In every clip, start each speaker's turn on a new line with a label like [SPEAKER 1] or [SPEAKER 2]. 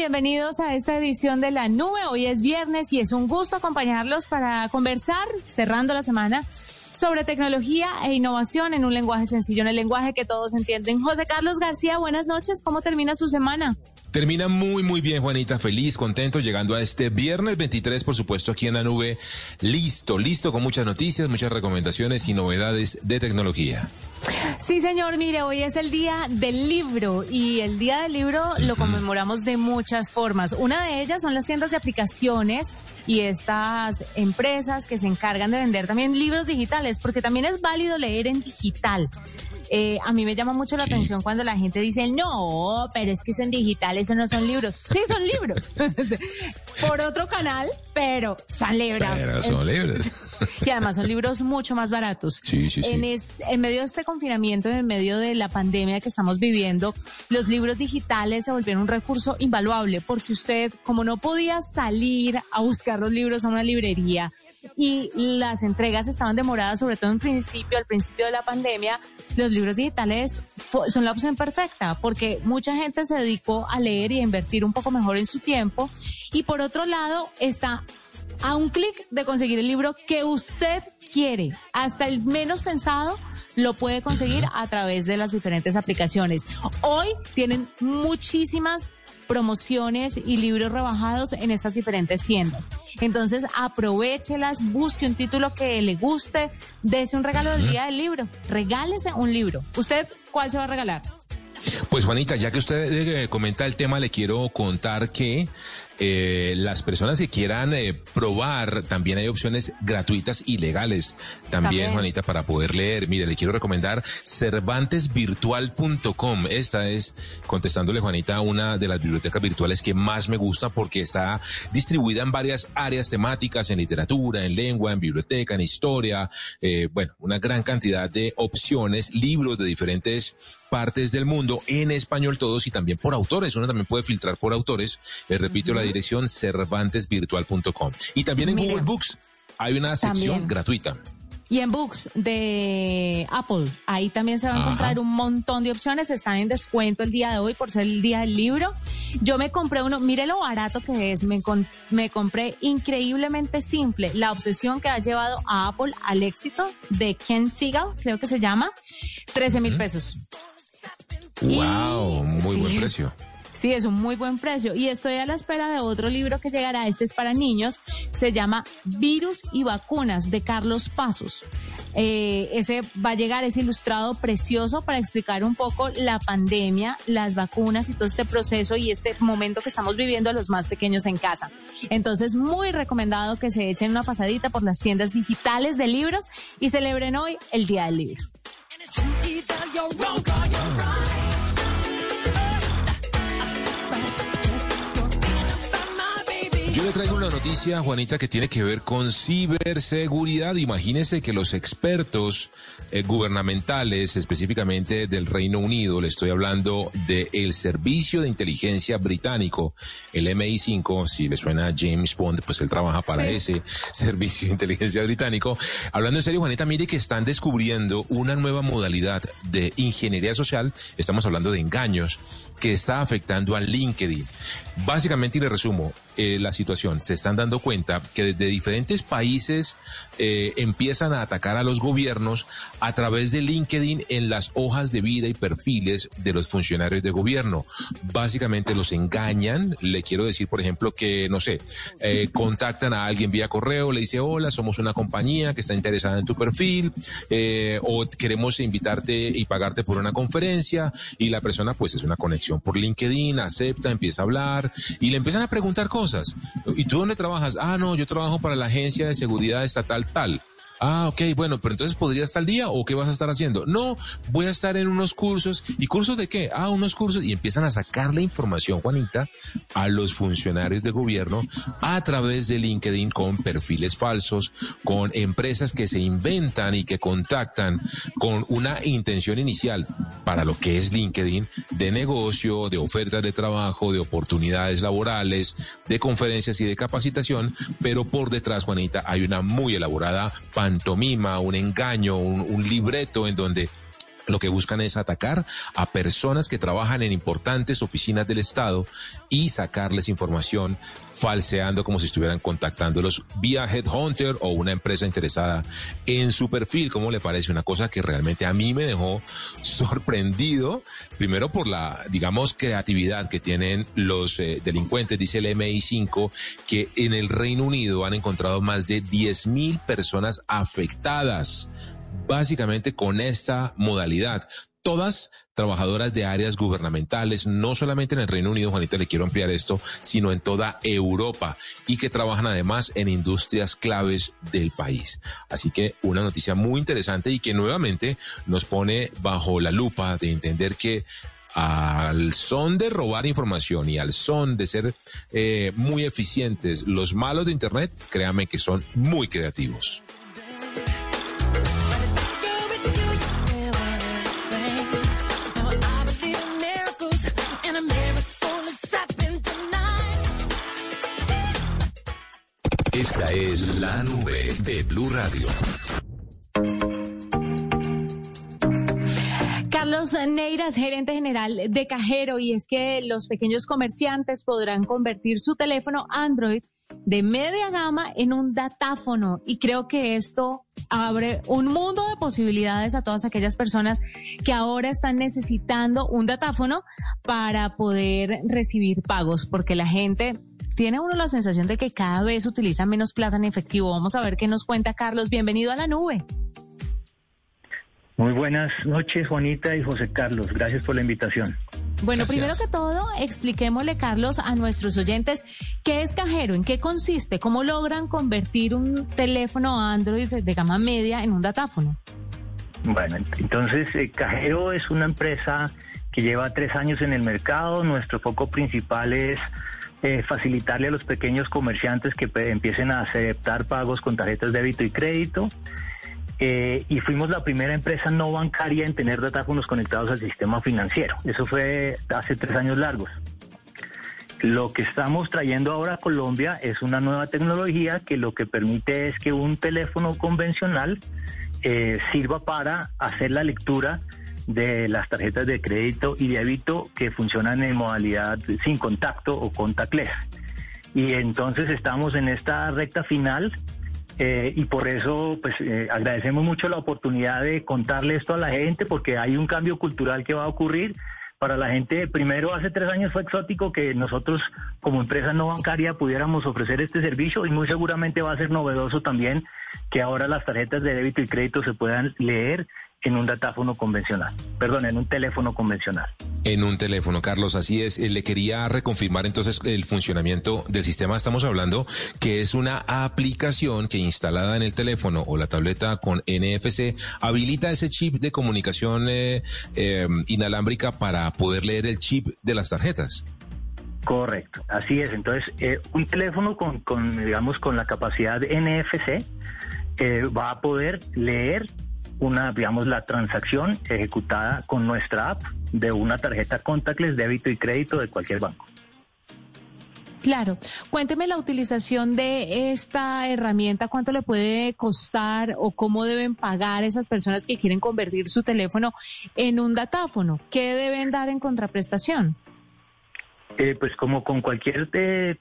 [SPEAKER 1] Bienvenidos a esta edición de La Nube. Hoy es viernes y es un gusto acompañarlos para conversar, cerrando la semana, sobre tecnología e innovación en un lenguaje sencillo, en el lenguaje que todos entienden. José Carlos García, buenas noches. ¿Cómo termina su semana?
[SPEAKER 2] Termina muy, muy bien, Juanita. Feliz, contento, llegando a este viernes 23, por supuesto, aquí en la nube. Listo, listo, con muchas noticias, muchas recomendaciones y novedades de tecnología.
[SPEAKER 1] Sí, señor, mire, hoy es el día del libro y el día del libro lo conmemoramos de muchas formas. Una de ellas son las tiendas de aplicaciones y estas empresas que se encargan de vender también libros digitales, porque también es válido leer en digital. Eh, a mí me llama mucho la atención cuando la gente dice, no, pero es que son digitales, eso no son libros. Sí, son libros. Por otro canal, pero son libros.
[SPEAKER 2] Pero son libros.
[SPEAKER 1] y además son libros mucho más baratos.
[SPEAKER 2] Sí, sí, sí.
[SPEAKER 1] En, en medio de este confinamiento, en medio de la pandemia que estamos viviendo, los libros digitales se volvieron un recurso invaluable porque usted, como no podía salir a buscar los libros a una librería, y las entregas estaban demoradas, sobre todo en principio, al principio de la pandemia, los libros digitales son la opción perfecta porque mucha gente se dedicó a leer y a invertir un poco mejor en su tiempo. Y por otro lado, está a un clic de conseguir el libro que usted quiere, hasta el menos pensado lo puede conseguir a través de las diferentes aplicaciones. Hoy tienen muchísimas promociones y libros rebajados en estas diferentes tiendas. Entonces, aprovechelas, busque un título que le guste, dése un regalo del día del libro, regálese un libro. ¿Usted cuál se va a regalar?
[SPEAKER 2] Pues Juanita, ya que usted eh, comenta el tema, le quiero contar que eh, las personas que quieran eh, probar, también hay opciones gratuitas y legales. También, Juanita, para poder leer. Mire, le quiero recomendar cervantesvirtual.com. Esta es, contestándole, Juanita, una de las bibliotecas virtuales que más me gusta porque está distribuida en varias áreas temáticas, en literatura, en lengua, en biblioteca, en historia. Eh, bueno, una gran cantidad de opciones, libros de diferentes partes del mundo, en español todos y también por autores. Uno también puede filtrar por autores. Repito, la dirección cervantesvirtual.com. Y también en Google Books hay una sección gratuita.
[SPEAKER 1] Y en Books de Apple, ahí también se va a encontrar un montón de opciones. Están en descuento el día de hoy por ser el día del libro. Yo me compré uno, mire lo barato que es. Me, me compré increíblemente simple. La obsesión que ha llevado a Apple al éxito de Ken Siegel, creo que se llama, 13 mil pesos.
[SPEAKER 2] Wow, muy buen precio.
[SPEAKER 1] Sí, es un muy buen precio. Y estoy a la espera de otro libro que llegará. Este es para niños. Se llama Virus y Vacunas de Carlos Pasos. Eh, ese va a llegar, es ilustrado precioso para explicar un poco la pandemia, las vacunas y todo este proceso y este momento que estamos viviendo a los más pequeños en casa. Entonces, muy recomendado que se echen una pasadita por las tiendas digitales de libros y celebren hoy el Día del Libro.
[SPEAKER 2] Yo le traigo una noticia, Juanita, que tiene que ver con ciberseguridad. Imagínese que los expertos eh, gubernamentales, específicamente del Reino Unido, le estoy hablando del Servicio de Inteligencia Británico, el MI5, si le suena a James Bond, pues él trabaja para ese Servicio de Inteligencia Británico. Hablando en serio, Juanita, mire que están descubriendo una nueva modalidad de ingeniería social, estamos hablando de engaños, que está afectando a LinkedIn. Básicamente, y le resumo, eh, la situación, se están dando cuenta que desde diferentes países eh, empiezan a atacar a los gobiernos a través de LinkedIn en las hojas de vida y perfiles de los funcionarios de gobierno. Básicamente los engañan, le quiero decir, por ejemplo, que, no sé, eh, contactan a alguien vía correo, le dice, hola, somos una compañía que está interesada en tu perfil, o queremos invitarte y pagarte por una conferencia, y la persona pues es una conexión por LinkedIn, acepta, empieza a hablar, y le empiezan a preguntar cosas ¿Y tú dónde trabajas? Ah, no, yo trabajo para la Agencia de Seguridad Estatal tal. Ah, ok, bueno, pero entonces podría estar al día o qué vas a estar haciendo? No, voy a estar en unos cursos. ¿Y cursos de qué? Ah, unos cursos. Y empiezan a sacar la información, Juanita, a los funcionarios de gobierno a través de LinkedIn con perfiles falsos, con empresas que se inventan y que contactan con una intención inicial para lo que es LinkedIn de negocio, de ofertas de trabajo, de oportunidades laborales, de conferencias y de capacitación, pero por detrás, Juanita, hay una muy elaborada pantomima, un engaño, un, libreto en donde lo que buscan es atacar a personas que trabajan en importantes oficinas del Estado y sacarles información falseando como si estuvieran contactándolos vía Headhunter o una empresa interesada en su perfil. ¿Cómo le parece? Una cosa que realmente a mí me dejó sorprendido, primero por la, digamos, creatividad que tienen los eh, delincuentes, dice el MI5, que en el Reino Unido han encontrado más de 10.000 personas afectadas básicamente con esta modalidad. Todas trabajadoras de áreas gubernamentales, no solamente en el Reino Unido, Juanita, le quiero ampliar esto, sino en toda Europa y que trabajan además en industrias claves del país. Así que una noticia muy interesante y que nuevamente nos pone bajo la lupa de entender que al son de robar información y al son de ser eh, muy eficientes, los malos de Internet, créame que son muy creativos.
[SPEAKER 3] Esta es la nube de Blue Radio.
[SPEAKER 1] Carlos Neiras, gerente general de Cajero, y es que los pequeños comerciantes podrán convertir su teléfono Android de media gama en un datáfono y creo que esto abre un mundo de posibilidades a todas aquellas personas que ahora están necesitando un datáfono para poder recibir pagos porque la gente tiene uno la sensación de que cada vez utiliza menos plata en efectivo. Vamos a ver qué nos cuenta Carlos. Bienvenido a la nube.
[SPEAKER 4] Muy buenas noches, Juanita y José Carlos. Gracias por la invitación.
[SPEAKER 1] Bueno, primero que todo, expliquémosle, Carlos, a nuestros oyentes qué es Cajero, en qué consiste, cómo logran convertir un teléfono Android de gama media en un datáfono.
[SPEAKER 4] Bueno, entonces eh, Cajero es una empresa que lleva tres años en el mercado. Nuestro foco principal es eh, facilitarle a los pequeños comerciantes que empiecen a aceptar pagos con tarjetas de débito y crédito. Eh, y fuimos la primera empresa no bancaria en tener datáfonos conectados al sistema financiero. Eso fue hace tres años largos. Lo que estamos trayendo ahora a Colombia es una nueva tecnología que lo que permite es que un teléfono convencional eh, sirva para hacer la lectura de las tarjetas de crédito y débito que funcionan en modalidad sin contacto o contactless. Y entonces estamos en esta recta final eh, y por eso pues eh, agradecemos mucho la oportunidad de contarle esto a la gente porque hay un cambio cultural que va a ocurrir para la gente, primero hace tres años fue exótico que nosotros como empresa no bancaria pudiéramos ofrecer este servicio y muy seguramente va a ser novedoso también que ahora las tarjetas de débito y crédito se puedan leer en un datáfono convencional, perdón, en un teléfono convencional.
[SPEAKER 2] En un teléfono, Carlos, así es. Eh, le quería reconfirmar entonces el funcionamiento del sistema. Estamos hablando que es una aplicación que instalada en el teléfono o la tableta con NFC habilita ese chip de comunicación eh, eh, inalámbrica para poder leer el chip de las tarjetas.
[SPEAKER 4] Correcto, así es. Entonces, un teléfono con, con, digamos, con la capacidad NFC va a poder leer una, digamos, la transacción ejecutada con nuestra app de una tarjeta contactless, débito y crédito de cualquier banco.
[SPEAKER 1] Claro. Cuénteme la utilización de esta herramienta, cuánto le puede costar o cómo deben pagar esas personas que quieren convertir su teléfono en un datáfono. ¿Qué deben dar en contraprestación?
[SPEAKER 4] Eh, pues como con cualquier eh,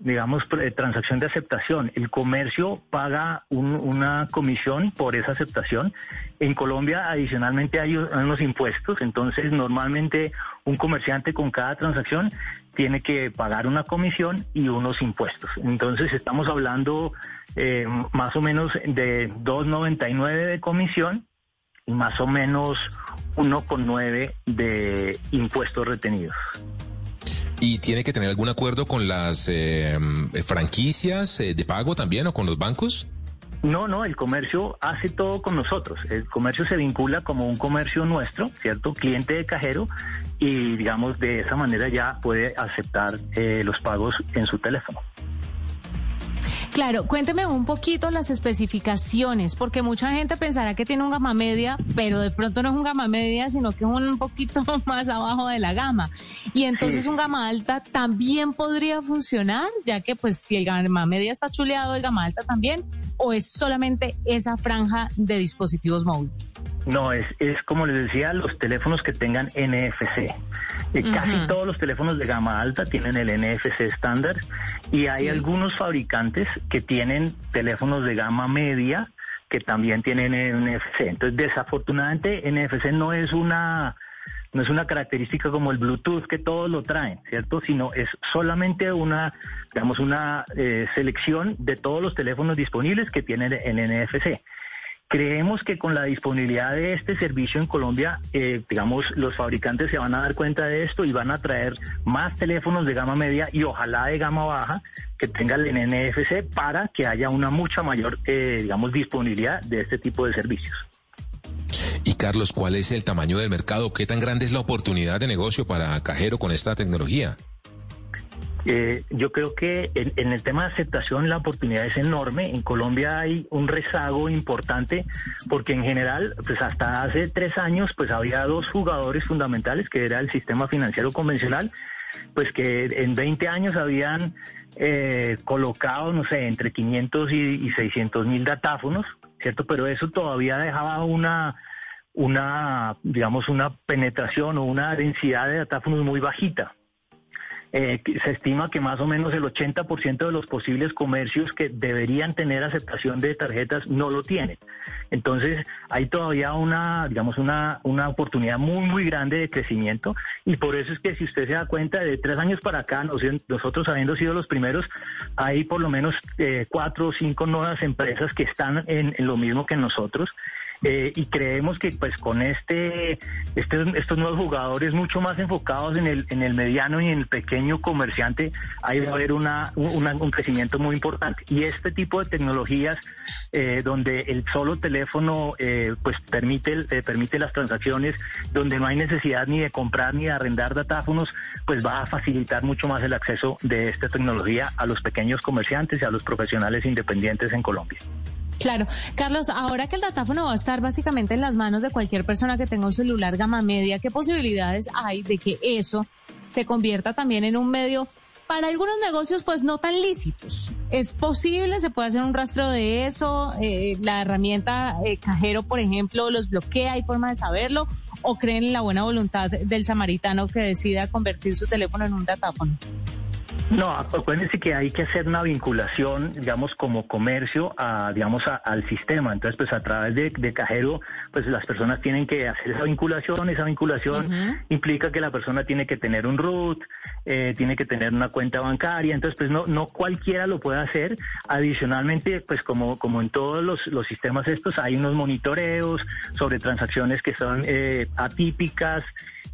[SPEAKER 4] digamos, transacción de aceptación. El comercio paga una comisión por esa aceptación. En Colombia, adicionalmente, hay unos impuestos. Entonces, normalmente, un comerciante con cada transacción tiene que pagar una comisión y unos impuestos. Entonces, estamos hablando eh, más o menos de 2,99 de comisión y más o menos 1,9 de impuestos retenidos.
[SPEAKER 2] ¿Y tiene que tener algún acuerdo con las eh, franquicias eh, de pago también o con los bancos?
[SPEAKER 4] No, no, el comercio hace todo con nosotros. El comercio se vincula como un comercio nuestro, ¿cierto? Cliente de cajero y digamos de esa manera ya puede aceptar eh, los pagos en su teléfono.
[SPEAKER 1] Claro, cuénteme un poquito las especificaciones, porque mucha gente pensará que tiene un gama media, pero de pronto no es un gama media, sino que es un poquito más abajo de la gama. Y entonces un gama alta también podría funcionar, ya que pues si el gama media está chuleado, el gama alta también, o es solamente esa franja de dispositivos móviles.
[SPEAKER 4] No, es, es como les decía, los teléfonos que tengan NFC. Eh, casi todos los teléfonos de gama alta tienen el NFC estándar y hay algunos fabricantes que tienen teléfonos de gama media que también tienen NFC. Entonces, desafortunadamente, NFC no es una no es una característica como el Bluetooth que todos lo traen, ¿cierto? Sino es solamente una, digamos, una eh, selección de todos los teléfonos disponibles que tienen el NFC. Creemos que con la disponibilidad de este servicio en Colombia, eh, digamos, los fabricantes se van a dar cuenta de esto y van a traer más teléfonos de gama media y ojalá de gama baja que tengan el NFC para que haya una mucha mayor, eh, digamos, disponibilidad de este tipo de servicios.
[SPEAKER 2] Y Carlos, ¿cuál es el tamaño del mercado? ¿Qué tan grande es la oportunidad de negocio para Cajero con esta tecnología?
[SPEAKER 4] Eh, yo creo que en, el tema de aceptación la oportunidad es enorme. En Colombia hay un rezago importante porque en general, pues hasta hace tres años, pues había dos jugadores fundamentales que era el sistema financiero convencional, pues que en 20 años habían eh, colocado, no sé, entre 500 y, y 600 mil datáfonos, ¿cierto? Pero eso todavía dejaba una una, digamos, una penetración o una densidad de datáfonos muy bajita. Eh, se estima que más o menos el 80% de los posibles comercios que deberían tener aceptación de tarjetas no lo tienen. Entonces, hay todavía una, digamos, una, una oportunidad muy, muy grande de crecimiento y por eso es que si usted se da cuenta, de tres años para acá, nosotros habiendo sido los primeros, hay por lo menos eh, cuatro o cinco nuevas empresas que están en lo mismo que nosotros eh, y creemos que pues con este, este, estos nuevos jugadores mucho más enfocados en el, en el mediano y en el pequeño comerciante, ahí va a haber una, un crecimiento muy importante. Y este tipo de tecnologías eh, donde el solo teléfono eh, pues permite, permite las transacciones, donde no hay necesidad ni de comprar ni de arrendar datáfonos, pues va a facilitar mucho más el acceso de esta tecnología a los pequeños comerciantes y a los profesionales independientes en Colombia.
[SPEAKER 1] Claro. Carlos, ahora que el datáfono va a estar básicamente en las manos de cualquier persona que tenga un celular gama media, ¿qué posibilidades hay de que eso se convierta también en un medio para algunos negocios pues no tan lícitos? ¿Es posible? ¿Se puede hacer un rastro de eso? Eh, ¿La herramienta eh, cajero, por ejemplo, los bloquea? ¿Hay forma de saberlo? ¿O creen en la buena voluntad del samaritano que decida convertir su teléfono en un datáfono?
[SPEAKER 4] No, acuérdense que hay que hacer una vinculación, digamos, como comercio, a, digamos, al sistema. Entonces, pues a través de, cajero, pues las personas tienen que hacer esa vinculación. Esa vinculación implica que la persona tiene que tener un root, eh, tiene que tener una cuenta bancaria. Entonces, pues no, no cualquiera lo puede hacer. Adicionalmente, pues como, como en todos los, los sistemas estos, hay unos monitoreos sobre transacciones que son eh, atípicas.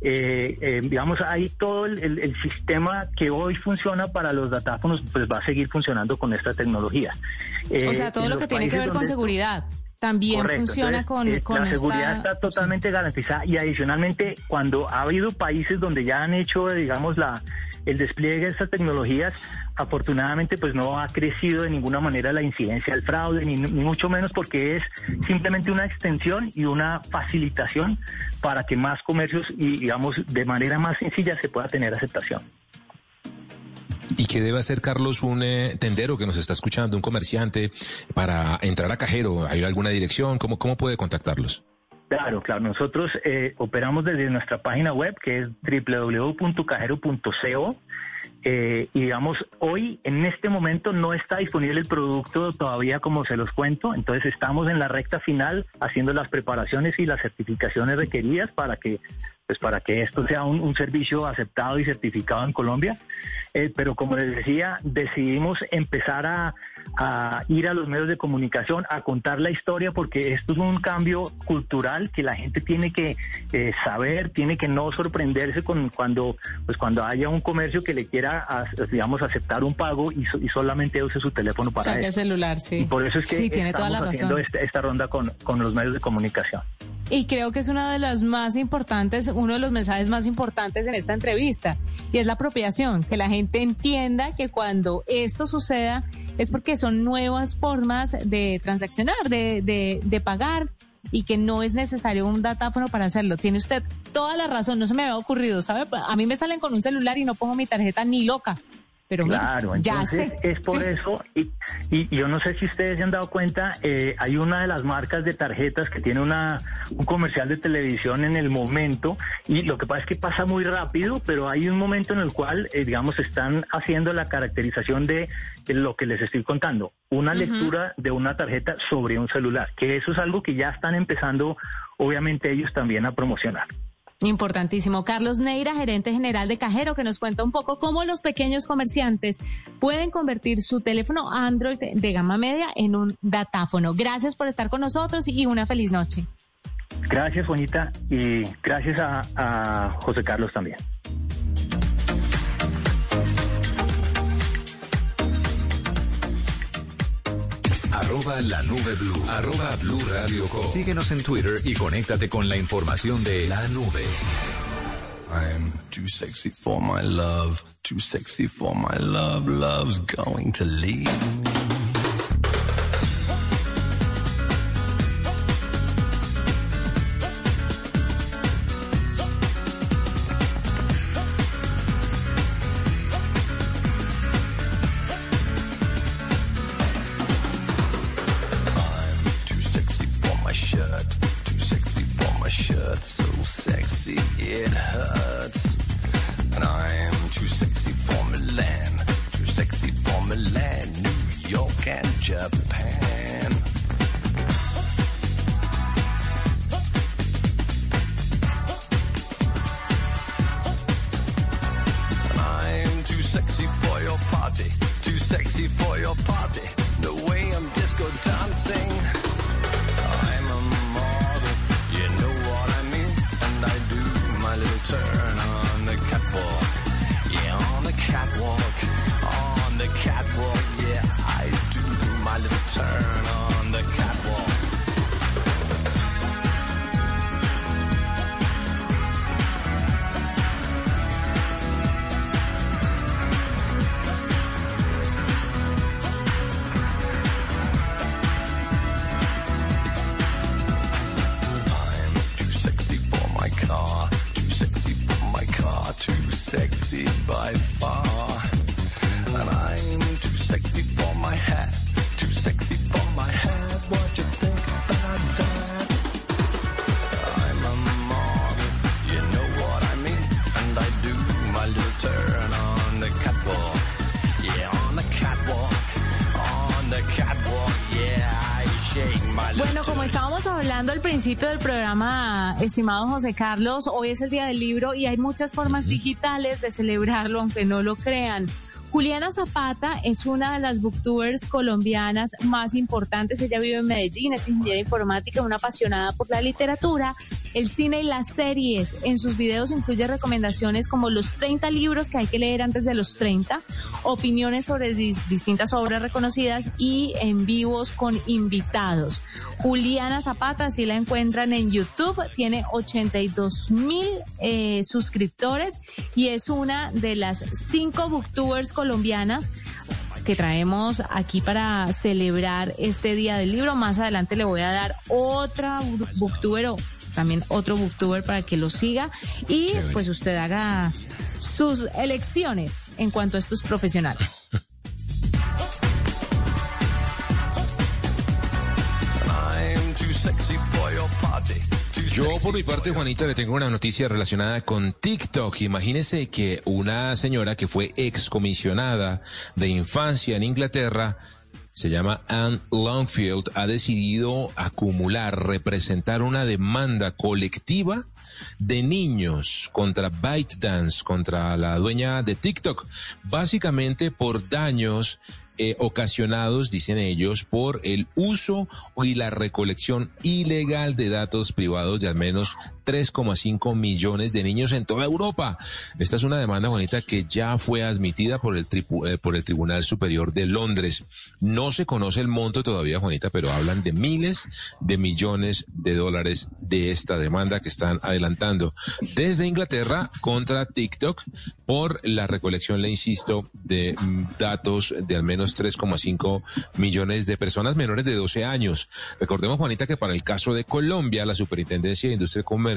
[SPEAKER 4] Eh, eh, digamos, hay todo el, sistema que hoy funciona para los datáfonos, pues va a seguir funcionando con esta tecnología.
[SPEAKER 1] o sea, todo lo que tiene que ver con seguridad. También funciona con,
[SPEAKER 4] La seguridad está totalmente garantizada y adicionalmente cuando ha habido países donde ya han hecho, digamos, la el despliegue de estas tecnologías, afortunadamente, pues no ha crecido de ninguna manera la incidencia del fraude, ni, mucho menos porque es simplemente una extensión y una facilitación para que más comercios y, digamos, de manera más sencilla se pueda tener aceptación.
[SPEAKER 2] ¿Y qué debe hacer, Carlos, un eh, tendero que nos está escuchando, un comerciante, para entrar a cajero? ¿Hay alguna dirección? ¿Cómo, cómo puede contactarlos?
[SPEAKER 4] Claro, claro. Nosotros eh, operamos desde nuestra página web que es www.cajero.co. Eh, y digamos, hoy en este momento no está disponible el producto todavía como se los cuento, entonces estamos en la recta final haciendo las preparaciones y las certificaciones requeridas para que pues para que esto sea un, servicio aceptado y certificado en Colombia. Eh, pero como les decía, decidimos empezar a, ir a los medios de comunicación, a contar la historia, porque esto es un cambio cultural que la gente tiene que eh, saber, tiene que no sorprenderse con cuando, pues cuando haya un comercio que le quiera, digamos, aceptar un pago y, solamente use su teléfono para
[SPEAKER 1] Saque el celular, sí.
[SPEAKER 4] Y por eso es que estamos haciendo esta, esta, ronda con, con los medios de comunicación.
[SPEAKER 1] Y creo que es una de las más importantes, uno de los mensajes más importantes en esta entrevista, y es la apropiación, que la gente entienda que cuando esto suceda es porque son nuevas formas de transaccionar, de, de, de pagar, y que no es necesario un datáfono para hacerlo. Tiene usted toda la razón, no se me había ocurrido, ¿sabe? A mí me salen con un celular y no pongo mi tarjeta ni loca. Pero
[SPEAKER 4] claro, entonces es por eso, y, y, yo no sé si ustedes se han dado cuenta, eh, hay una de las marcas de tarjetas que tiene una, un comercial de televisión en el momento, y lo que pasa es que pasa muy rápido, pero hay un momento en el cual, eh, digamos, están haciendo la caracterización de, lo que les estoy contando, una lectura de una tarjeta sobre un celular, que eso es algo que ya están empezando, obviamente, ellos también a promocionar.
[SPEAKER 1] Importantísimo. Carlos Neira, gerente general de Cajero, que nos cuenta un poco cómo los pequeños comerciantes pueden convertir su teléfono Android de gama media en un datáfono. Gracias por estar con nosotros y una feliz noche.
[SPEAKER 4] Gracias, Juanita, y gracias a, a José Carlos también.
[SPEAKER 3] Arroba la nube blue. Arroba blue radio Síguenos en Twitter y conéctate con la información de la nube.
[SPEAKER 5] I'm too sexy for my love. Too sexy for my love. Love's going to leave.
[SPEAKER 1] Principio del programa, estimado José Carlos, hoy es el Día del Libro y hay muchas formas digitales de celebrarlo, aunque no lo crean. Juliana Zapata es una de las booktubers colombianas más importantes. Ella vive en Medellín, es ingeniera informática, una apasionada por la literatura, el cine y las series. En sus videos incluye recomendaciones como los 30 libros que hay que leer antes de los 30, opiniones sobre distintas obras reconocidas y en vivos con invitados. Juliana Zapata, si la encuentran en YouTube, tiene 82 mil eh, suscriptores y es una de las cinco booktubers colombianas que traemos aquí para celebrar este Día del Libro. Más adelante le voy a dar otra booktuber o también otro booktuber para que lo siga y pues usted haga sus elecciones en cuanto a estos profesionales.
[SPEAKER 2] Yo por mi parte, Juanita, le tengo una noticia relacionada con TikTok. Imagínese que una señora que fue excomisionada de infancia en Inglaterra, se llama Anne Longfield, ha decidido acumular, representar una demanda colectiva de niños contra ByteDance, contra la dueña de TikTok, básicamente por daños eh, ocasionados, dicen ellos, por el uso y la recolección ilegal de datos privados de al menos 3,5 millones de niños en toda Europa. Esta es una demanda, bonita que ya fue admitida por el, eh, por el Tribunal Superior de Londres. No se conoce el monto todavía, Juanita, pero hablan de miles de millones de dólares de esta demanda que están adelantando desde Inglaterra contra TikTok por la recolección, le insisto, de datos de al menos 3,5 millones de personas menores de 12 años. Recordemos, Juanita, que para el caso de Colombia, la Superintendencia de Industria y Comercio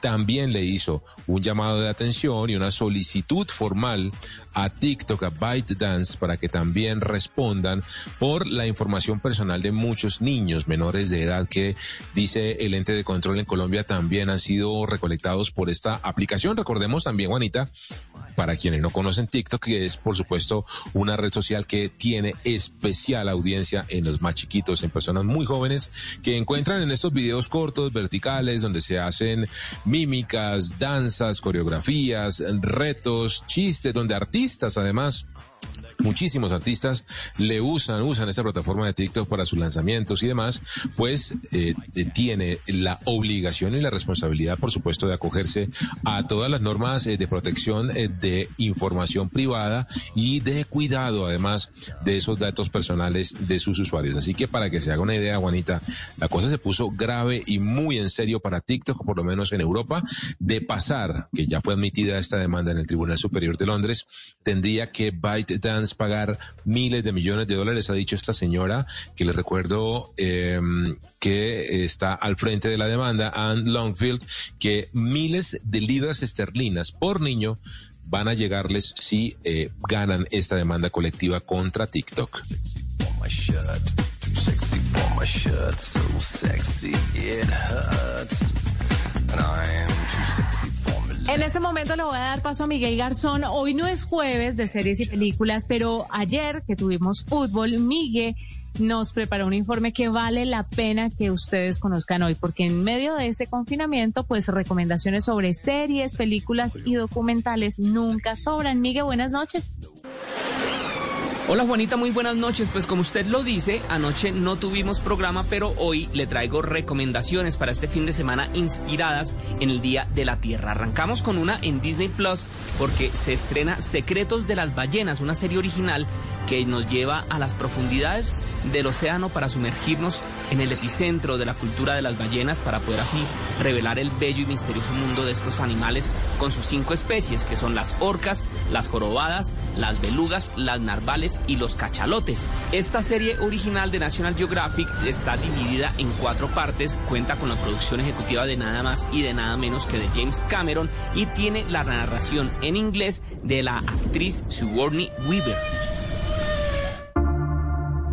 [SPEAKER 2] también le hizo un llamado de atención y una solicitud formal a TikTok, a ByteDance, para que también respondan por la información personal de muchos niños menores de edad que, dice el ente de control en Colombia, también han sido recolectados por esta aplicación. Recordemos también, Juanita, para quienes no conocen TikTok, que es por supuesto una red social que tiene especial audiencia en los más chiquitos, en personas muy jóvenes que encuentran en estos videos cortos, verticales, donde se hacen mímicas, danzas, coreografías, retos, chistes, donde artistas además muchísimos artistas le usan, usan esta plataforma de TikTok para sus lanzamientos y demás, pues eh, tiene la obligación y la responsabilidad, por supuesto, de acogerse a todas las normas eh, de protección eh, de información privada y de cuidado, además, de esos datos personales de sus usuarios. Así que para que se haga una idea, Juanita, la cosa se puso grave y muy en serio para TikTok, por lo menos en Europa, de pasar, que ya fue admitida esta demanda en el Tribunal Superior de Londres, tendría que ByteDance pagar miles de millones de dólares, ha dicho esta señora, que le recuerdo em, que está al frente de la demanda, Anne Longfield, que miles de libras esterlinas por niño van a llegarles si eh, ganan esta demanda colectiva contra TikTok.
[SPEAKER 1] En este momento le voy a dar paso a Miguel Garzón. Hoy no es jueves de series y películas, pero ayer que tuvimos fútbol, Miguel nos preparó un informe que vale la pena que ustedes conozcan hoy, porque en medio de este confinamiento, pues recomendaciones sobre series, películas y documentales nunca sobran. Miguel, buenas noches.
[SPEAKER 6] Hola Juanita, muy buenas noches. Pues como usted lo dice, anoche no tuvimos programa, pero hoy le traigo recomendaciones para este fin de semana inspiradas en el Día de la Tierra. Arrancamos con una en Disney Plus porque se estrena Secretos de las Ballenas, una serie original que nos lleva a las profundidades del océano para sumergirnos en el epicentro de la cultura de las ballenas para poder así revelar el bello y misterioso mundo de estos animales con sus cinco especies, que son las orcas, las jorobadas, las belugas, las narvales y los cachalotes. Esta serie original de National Geographic está dividida en cuatro partes, cuenta con la producción ejecutiva de nada más y de nada menos que de James Cameron y tiene la narración en inglés de la actriz Sigourney Weaver.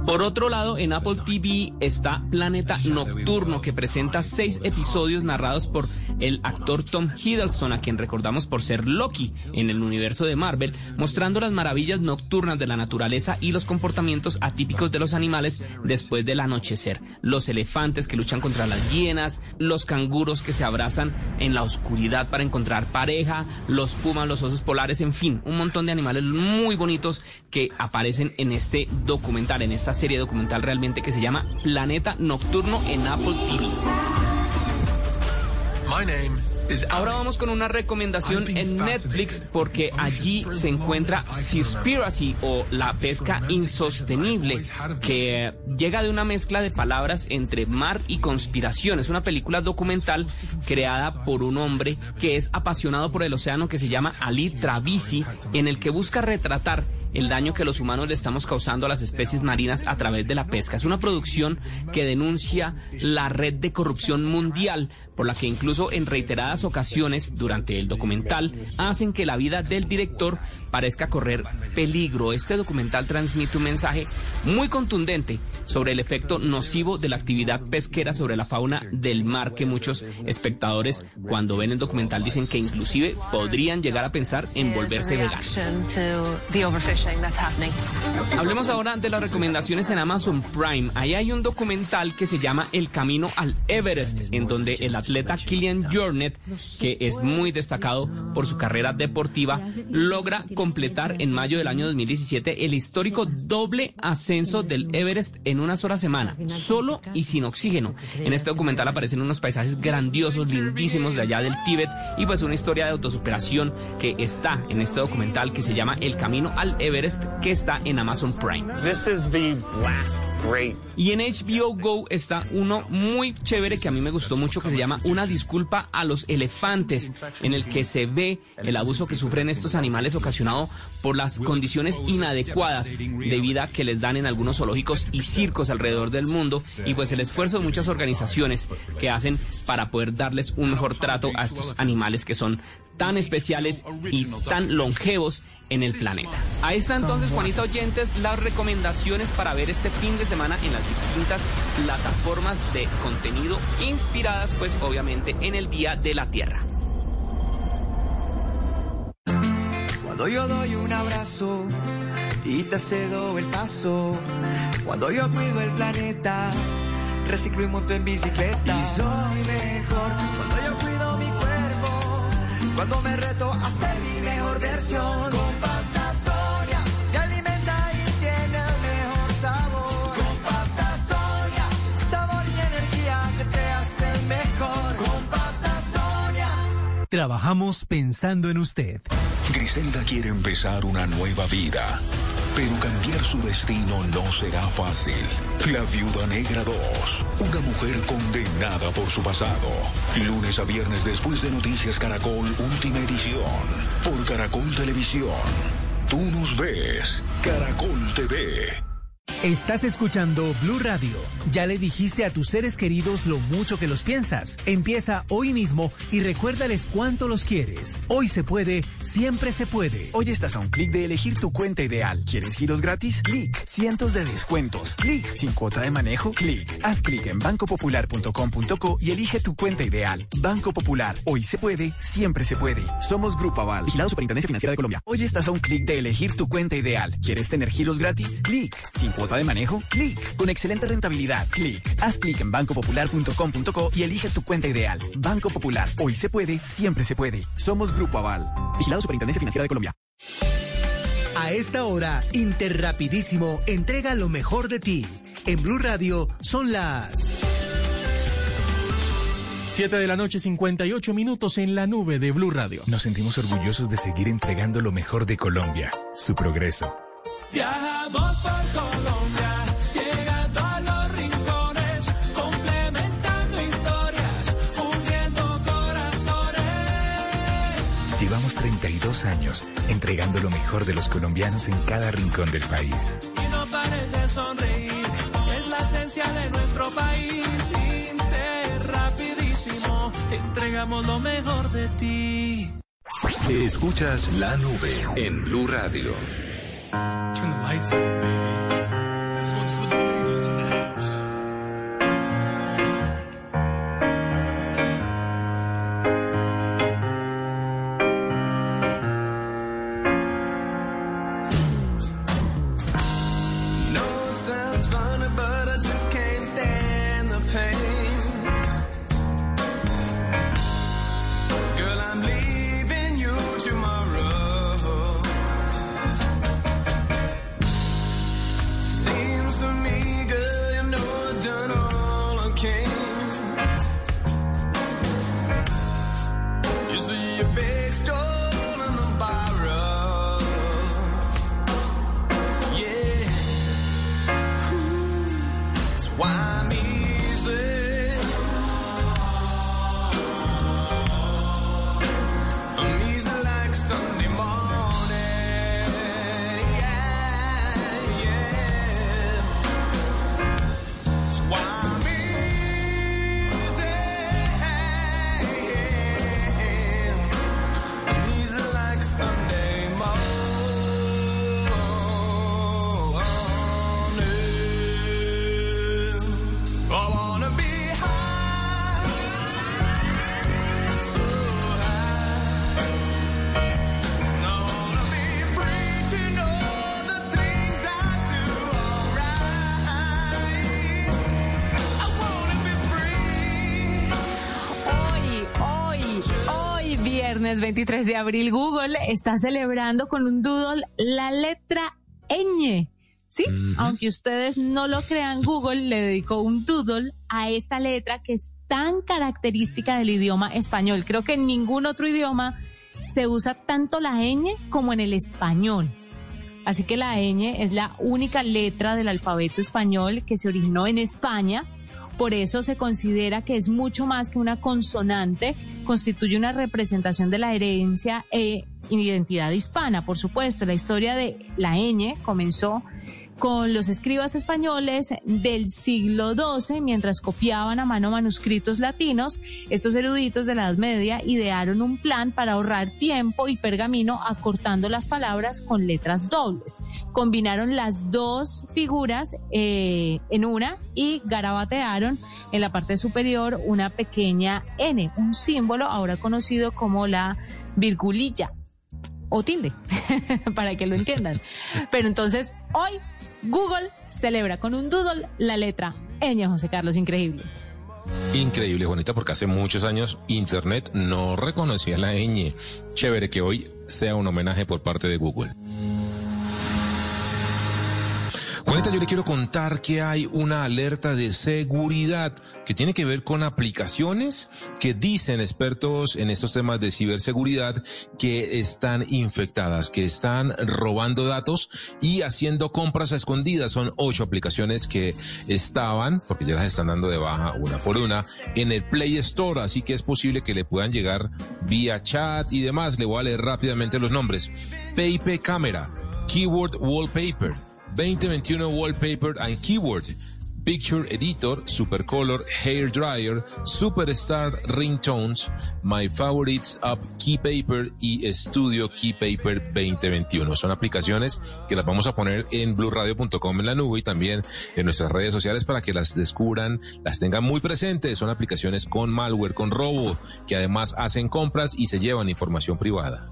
[SPEAKER 6] Por otro lado, en Apple TV está Planeta Nocturno, que presenta seis episodios narrados por el actor Tom Hiddleston, a quien recordamos por ser Loki en el universo de Marvel, mostrando las maravillas nocturnas de la naturaleza y los comportamientos atípicos de los animales después del anochecer. Los elefantes que luchan contra las hienas, los canguros que se abrazan en la oscuridad para encontrar pareja, los pumas, los osos polares, en fin, un montón de animales muy bonitos que aparecen en este documental, en esta serie documental realmente que se llama Planeta Nocturno en Apple TV. Ahora vamos con una recomendación en Netflix porque allí se encuentra Seaspiracy o la pesca insostenible que llega de una mezcla de palabras entre mar y conspiración. Es una película documental creada por un hombre que es apasionado por el océano que se llama Ali Travisi en el que busca retratar el daño que los humanos le estamos causando a las especies marinas a través de la pesca. Es una producción que denuncia la red de corrupción mundial, por la que incluso en reiteradas ocasiones durante el documental hacen que la vida del director parezca correr peligro. Este documental transmite un mensaje muy contundente sobre el efecto nocivo de la actividad pesquera sobre la fauna del mar que muchos espectadores cuando ven el documental dicen que inclusive podrían llegar a pensar en volverse veganos. Hablemos ahora de las recomendaciones en Amazon Prime. Ahí hay un documental que se llama El Camino al Everest, en donde el atleta Kilian Jornet, que es muy destacado por su carrera deportiva, logra completar en mayo del año 2017 el histórico doble ascenso del Everest en una sola semana, solo y sin oxígeno. En este documental aparecen unos paisajes grandiosos, lindísimos de allá del Tíbet y pues una historia de autosuperación que está en este documental que se llama El Camino al Everest, que está en Amazon Prime. Y en HBO Go está uno muy chévere que a mí me gustó mucho que se llama Una disculpa a los elefantes, en el que se ve el abuso que sufren estos animales ocasionado por las condiciones inadecuadas de vida que les dan en algunos zoológicos y circos alrededor del mundo. Y pues el esfuerzo de muchas organizaciones que hacen para poder darles un mejor trato a estos animales que son tan especiales y tan longevos en el planeta. Ahí está entonces, Juanita Oyentes, las recomendaciones para ver este fin de semana en las distintas plataformas de contenido inspiradas, pues obviamente, en el Día de la Tierra.
[SPEAKER 7] Cuando yo doy un abrazo y te cedo el paso, cuando yo cuido el planeta, reciclo y monto en bicicleta. Y soy mejor cuando yo cuido cuando me reto a ser mi mejor versión. Con pasta Sonia me alimenta y tiene el mejor sabor. Con pasta Sonia, sabor y energía que te hacen mejor. Con pasta Sonia.
[SPEAKER 8] Trabajamos pensando en usted.
[SPEAKER 3] Griselda quiere empezar una nueva vida, pero cambiar su destino no será fácil. La Viuda Negra 2, una mujer condenada por su pasado. Lunes a viernes después de Noticias Caracol, última edición, por Caracol Televisión. Tú nos ves, Caracol TV.
[SPEAKER 8] Estás escuchando Blue Radio. Ya le dijiste a tus seres queridos lo mucho que los piensas. Empieza hoy mismo y recuérdales cuánto los quieres. Hoy se puede, siempre se puede.
[SPEAKER 9] Hoy estás a un clic de elegir tu cuenta ideal. ¿Quieres giros gratis? Clic. Cientos de descuentos. Clic. Sin cuota de manejo. Clic. Haz clic en bancopopular.com.co y elige tu cuenta ideal. Banco Popular. Hoy se puede, siempre se puede. Somos Grupo Aval. Vigilado Superintendencia Financiera de Colombia. Hoy estás a un clic de elegir tu cuenta ideal. ¿Quieres tener giros gratis? Clic. Sin cuota de manejo? Clic. Con excelente rentabilidad. Clic. Haz clic en bancopopular.com.co y elige tu cuenta ideal. Banco Popular. Hoy se puede, siempre se puede. Somos Grupo Aval. Vigilado Superintendencia Financiera de Colombia.
[SPEAKER 8] A esta hora, Interrapidísimo entrega lo mejor de ti. En Blue Radio son las 7 de la noche, 58 minutos en la nube de Blue Radio.
[SPEAKER 10] Nos sentimos orgullosos de seguir entregando lo mejor de Colombia, su progreso.
[SPEAKER 11] Viajamos por Colombia, llegando a los rincones, complementando historias, uniendo corazones.
[SPEAKER 10] Llevamos 32 años entregando lo mejor de los colombianos en cada rincón del país.
[SPEAKER 11] Y no pares de sonreír, es la esencia de nuestro país. Interrapidísimo, entregamos lo mejor de ti.
[SPEAKER 3] Escuchas la nube en Blue Radio.
[SPEAKER 12] Turn the lights up, baby.
[SPEAKER 1] 23 de abril, Google está celebrando con un doodle la letra ñ. Sí, aunque ustedes no lo crean, Google le dedicó un doodle a esta letra que es tan característica del idioma español. Creo que en ningún otro idioma se usa tanto la ñ como en el español. Así que la ñ es la única letra del alfabeto español que se originó en España. Por eso se considera que es mucho más que una consonante, constituye una representación de la herencia e identidad hispana. Por supuesto, la historia de la ñ comenzó con los escribas españoles del siglo XII, mientras copiaban a mano manuscritos latinos, estos eruditos de la Edad Media idearon un plan para ahorrar tiempo y pergamino acortando las palabras con letras dobles. Combinaron las dos figuras eh, en una y garabatearon en la parte superior una pequeña N, un símbolo ahora conocido como la virgulilla o tilde, para que lo entiendan. Pero entonces, hoy Google celebra con un doodle la letra ñ, José Carlos, increíble.
[SPEAKER 2] Increíble, Juanita, porque hace muchos años Internet no reconocía la ñ. Chévere que hoy sea un homenaje por parte de Google. Juanita, yo le quiero contar que hay una alerta de seguridad que tiene que ver con aplicaciones que dicen expertos en estos temas de ciberseguridad que están infectadas, que están robando datos y haciendo compras a escondidas. Son ocho aplicaciones que estaban, porque ya las están dando de baja una por una, en el Play Store, así que es posible que le puedan llegar vía chat y demás. Le voy a leer rápidamente los nombres. PayP Camera, Keyword Wallpaper, 2021 Wallpaper and Keyword, Picture Editor, Supercolor Hair Dryer, Superstar Ringtones, My Favorites App Key Paper y Studio Key Paper 2021. Son aplicaciones que las vamos a poner en blueradio.com en la nube y también en nuestras redes sociales para que las descubran, las tengan muy presentes. Son aplicaciones con malware, con robo, que además hacen compras y se llevan información privada.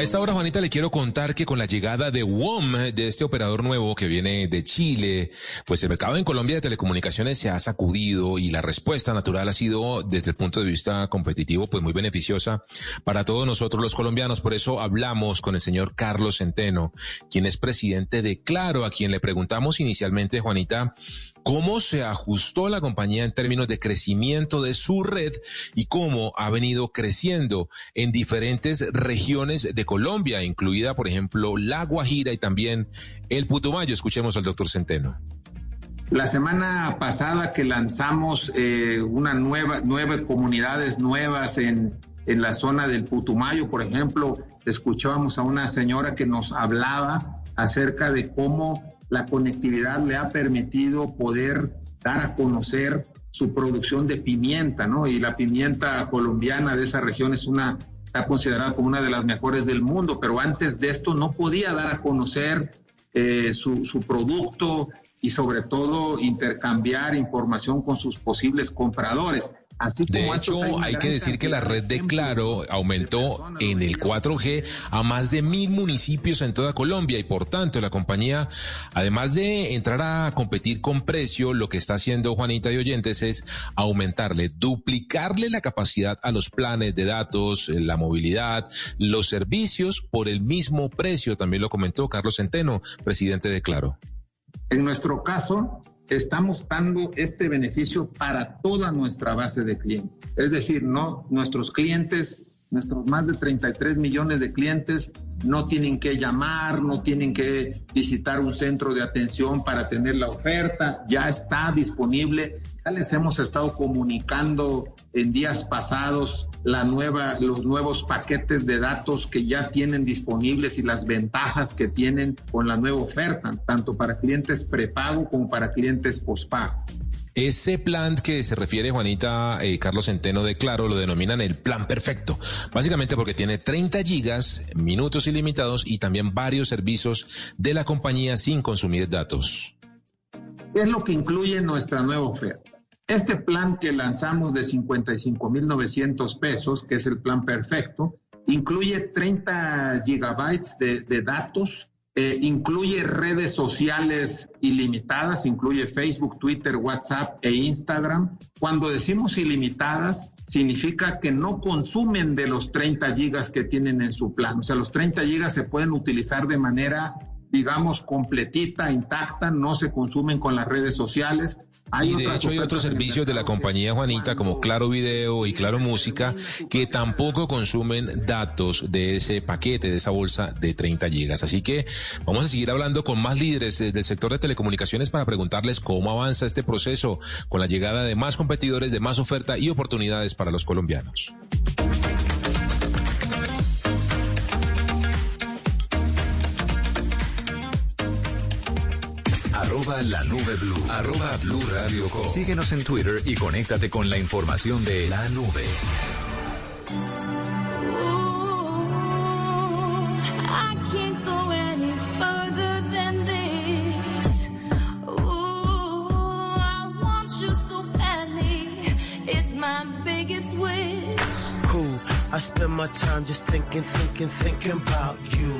[SPEAKER 2] A esta hora, Juanita, le quiero contar que con la llegada de WOM, de este operador nuevo que viene de Chile, pues el mercado en Colombia de telecomunicaciones se ha sacudido y la respuesta natural ha sido, desde el punto de vista competitivo, pues muy beneficiosa para todos nosotros los colombianos. Por eso hablamos con el señor Carlos Centeno, quien es presidente de Claro, a quien le preguntamos inicialmente, Juanita, cómo se ajustó la compañía en términos de crecimiento de su red y cómo ha venido creciendo en diferentes regiones de Colombia, incluida, por ejemplo, La Guajira y también el Putumayo. Escuchemos al doctor Centeno.
[SPEAKER 12] La semana pasada que lanzamos eh, una nueva, nueve comunidades nuevas en, en la zona del Putumayo, por ejemplo, escuchábamos a una señora que nos hablaba acerca de cómo la conectividad le ha permitido poder dar a conocer su producción de pimienta, ¿no? Y la pimienta colombiana de esa región es una, está considerada como una de las mejores del mundo, pero antes de esto no podía dar a conocer eh, su, su producto y sobre todo intercambiar información con sus posibles compradores
[SPEAKER 2] de hecho, hay, que decir que la red de Claro aumentó en el 4G a más de mil municipios en toda Colombia y por tanto la compañía, además de entrar a competir con precio, lo que está haciendo Juanita y Oyentes es aumentarle, duplicarle la capacidad a los planes de datos, la movilidad, los servicios por el mismo precio. También lo comentó Carlos Centeno, presidente de Claro.
[SPEAKER 12] En nuestro caso, estamos dando este beneficio para toda nuestra base de clientes. Es decir, no nuestros clientes, nuestros más de 33 millones de clientes no tienen que llamar, no tienen que visitar un centro de atención para tener la oferta, ya está disponible. Ya les hemos estado comunicando en días pasados la nueva, los nuevos paquetes de datos que ya tienen disponibles y las ventajas que tienen con la nueva oferta, tanto para clientes prepago como para clientes pospago.
[SPEAKER 2] Ese plan que se refiere Juanita eh, Carlos Centeno de Claro lo denominan el plan perfecto, básicamente porque tiene 30 gigas, minutos ilimitados y también varios servicios de la compañía sin consumir datos.
[SPEAKER 12] Es lo que incluye nuestra nueva oferta. Este plan que lanzamos de 55.900 pesos, que es el plan perfecto, incluye 30 gigabytes de, datos, eh, incluye redes sociales ilimitadas, incluye Facebook, Twitter, WhatsApp e Instagram. Cuando decimos ilimitadas, significa que no consumen de los 30 gigas que tienen en su plan. O sea, los 30 gigas se pueden utilizar de manera, digamos, completita, intacta, no se consumen con las redes sociales
[SPEAKER 2] y de hecho hay otros servicios de la compañía Juanita como Claro Video y Claro Música que tampoco consumen datos de ese paquete, de esa bolsa de 30 gigas. Así que vamos a seguir hablando con más líderes eh, del sector de telecomunicaciones para preguntarles cómo avanza este proceso con la llegada de más competidores, de más oferta y oportunidades para los colombianos.
[SPEAKER 3] Arroba la nube blue. Arroba blue radio Síguenos en Twitter y conéctate con la información de la nube.
[SPEAKER 13] I spend my time just thinking, thinking, thinking about you.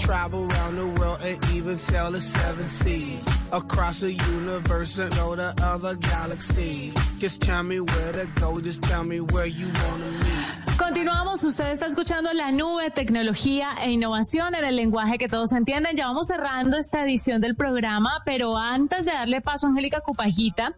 [SPEAKER 13] Travel around the world and even sail the seven seas. Across the universe and go to other galaxies. Just tell me where to go, just tell me where you wanna meet.
[SPEAKER 1] Continuamos, usted está escuchando la nube, tecnología e innovación en el lenguaje que todos entienden. Ya vamos cerrando esta edición del programa, pero antes de darle paso a Angélica Cupajita,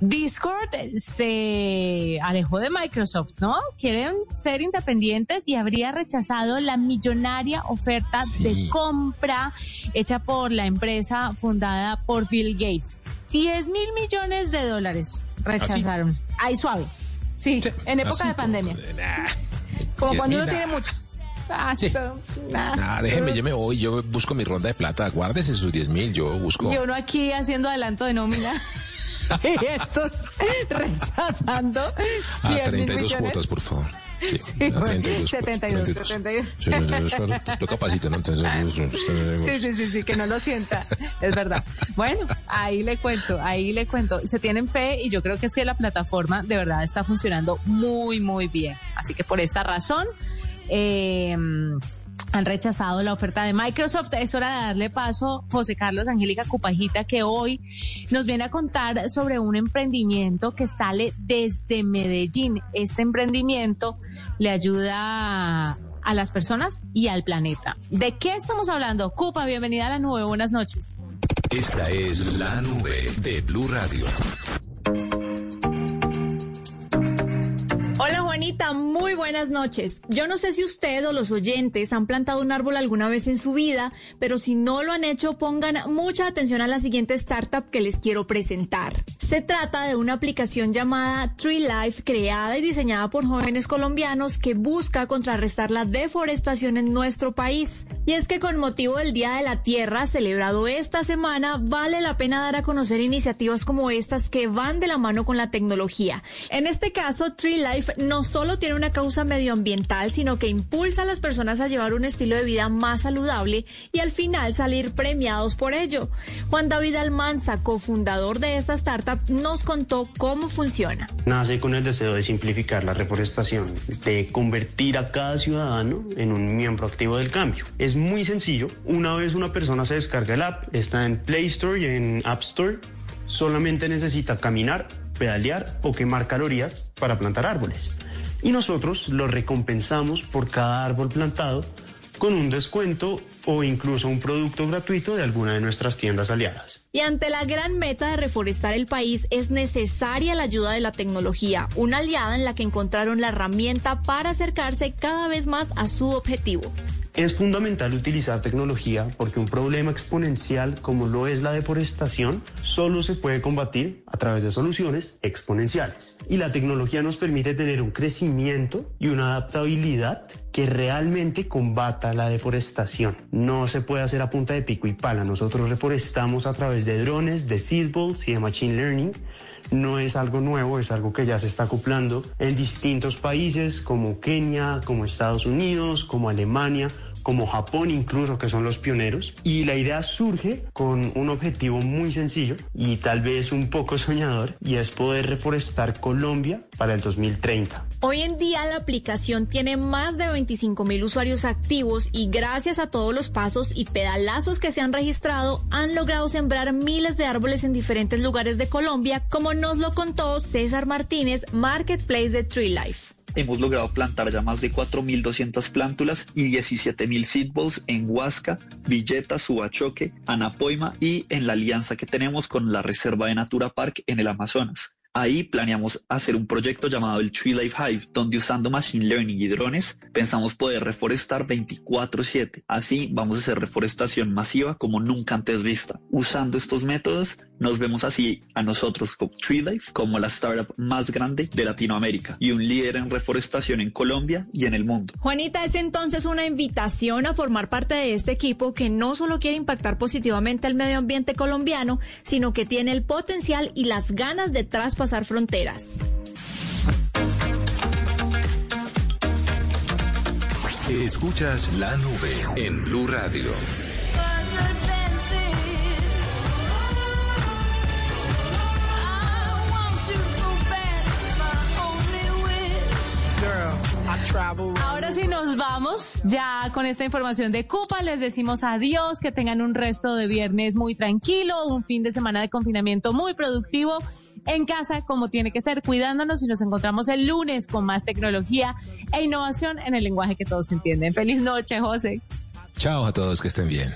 [SPEAKER 1] Discord se alejó de Microsoft, ¿no? Quieren ser independientes y habría rechazado la millonaria oferta de compra hecha por la empresa fundada por Bill Gates. 10 mil millones de dólares rechazaron. Ahí suave. Sí, en época de pandemia. Como cuando uno tiene mucho.
[SPEAKER 2] Ah, sí. déjeme, yo me voy, yo busco mi ronda de plata. Guárdese sus 10 mil, yo busco.
[SPEAKER 1] Y uno aquí haciendo adelanto de nómina. y estos rechazando.
[SPEAKER 2] A 32 cuotas, por favor. Sí, a 32,
[SPEAKER 1] 72, 72.
[SPEAKER 2] Toca pasito, ¿no? Entonces,
[SPEAKER 1] sí, sí, sí, sí, que no lo sienta. Es verdad. Bueno, ahí le cuento, ahí le cuento. Se tienen fe y yo creo que que la plataforma de verdad está funcionando muy, muy bien. Así que por esta razón, eh, han rechazado la oferta de Microsoft. Es hora de darle paso a José Carlos Angélica Cupajita, que hoy nos viene a contar sobre un emprendimiento que sale desde Medellín. Este emprendimiento le ayuda a las personas y al planeta. ¿De qué estamos hablando? Cupa, bienvenida a la nube. Buenas noches.
[SPEAKER 3] Esta es la nube de Blue Radio.
[SPEAKER 14] Juanita, muy buenas noches. Yo no sé si usted o los oyentes han plantado un árbol alguna vez en su vida, pero si no lo han hecho, pongan mucha atención a la siguiente startup que les quiero presentar. Se trata de una aplicación llamada Tree Life, creada y diseñada por jóvenes colombianos que busca contrarrestar la deforestación en nuestro país. Y es que con motivo del Día de la Tierra, celebrado esta semana, vale la pena dar a conocer iniciativas como estas que van de la mano con la tecnología. En este caso, Tree Life no solo tiene una causa medioambiental, sino que impulsa a las personas a llevar un estilo de vida más saludable y al final salir premiados por ello. Juan David Almanza, cofundador de esta startup, nos contó cómo funciona.
[SPEAKER 15] Nace con el deseo de simplificar la reforestación, de convertir a cada ciudadano en un miembro activo del cambio. Es muy sencillo. Una vez una persona se descarga el app, está en Play Store y en App Store, solamente necesita caminar pedalear o quemar calorías para plantar árboles. Y nosotros lo recompensamos por cada árbol plantado con un descuento o incluso un producto gratuito de alguna de nuestras tiendas aliadas.
[SPEAKER 14] Y ante la gran meta de reforestar el país es necesaria la ayuda de la tecnología, una aliada en la que encontraron la herramienta para acercarse cada vez más a su objetivo.
[SPEAKER 15] Es fundamental utilizar tecnología porque un problema exponencial como lo es la deforestación solo se puede combatir a través de soluciones exponenciales. Y la tecnología nos permite tener un crecimiento y una adaptabilidad que realmente combata la deforestación. No se puede hacer a punta de pico y pala. Nosotros reforestamos a través de drones, de seedballs y de machine learning no es algo nuevo, es algo que ya se está acoplando en distintos países como Kenia, como Estados Unidos, como Alemania, como Japón incluso, que son los pioneros. Y la idea surge con un objetivo muy sencillo y tal vez un poco soñador, y es poder reforestar Colombia para el 2030.
[SPEAKER 14] Hoy en día la aplicación tiene más de 25 mil usuarios activos y gracias a todos los pasos y pedalazos que se han registrado han logrado sembrar miles de árboles en diferentes lugares de Colombia, como nos lo contó César Martínez, Marketplace de Tree Life
[SPEAKER 16] hemos logrado plantar ya más de 4.200 plántulas y 17.000 seedballs en Huasca, Villeta, Subachoque, Anapoima y en la alianza que tenemos con la Reserva de Natura Park en el Amazonas. Ahí planeamos hacer un proyecto llamado el Tree Life Hive, donde usando Machine Learning y drones pensamos poder reforestar 24/7. Así vamos a hacer reforestación masiva como nunca antes vista. Usando estos métodos nos vemos así a nosotros como Tree Life como la startup más grande de Latinoamérica y un líder en reforestación en Colombia y en el mundo.
[SPEAKER 14] Juanita, es entonces una invitación a formar parte de este equipo que no solo quiere impactar positivamente al medio ambiente colombiano, sino que tiene el potencial y las ganas de traspasar pasar fronteras.
[SPEAKER 3] Escuchas la nube en Blue Radio.
[SPEAKER 1] Ahora sí nos vamos ya con esta información de Cupa. Les decimos adiós, que tengan un resto de viernes muy tranquilo, un fin de semana de confinamiento muy productivo en casa como tiene que ser, cuidándonos y nos encontramos el lunes con más tecnología e innovación en el lenguaje que todos entienden. Feliz noche, José.
[SPEAKER 2] Chao a todos, que estén bien.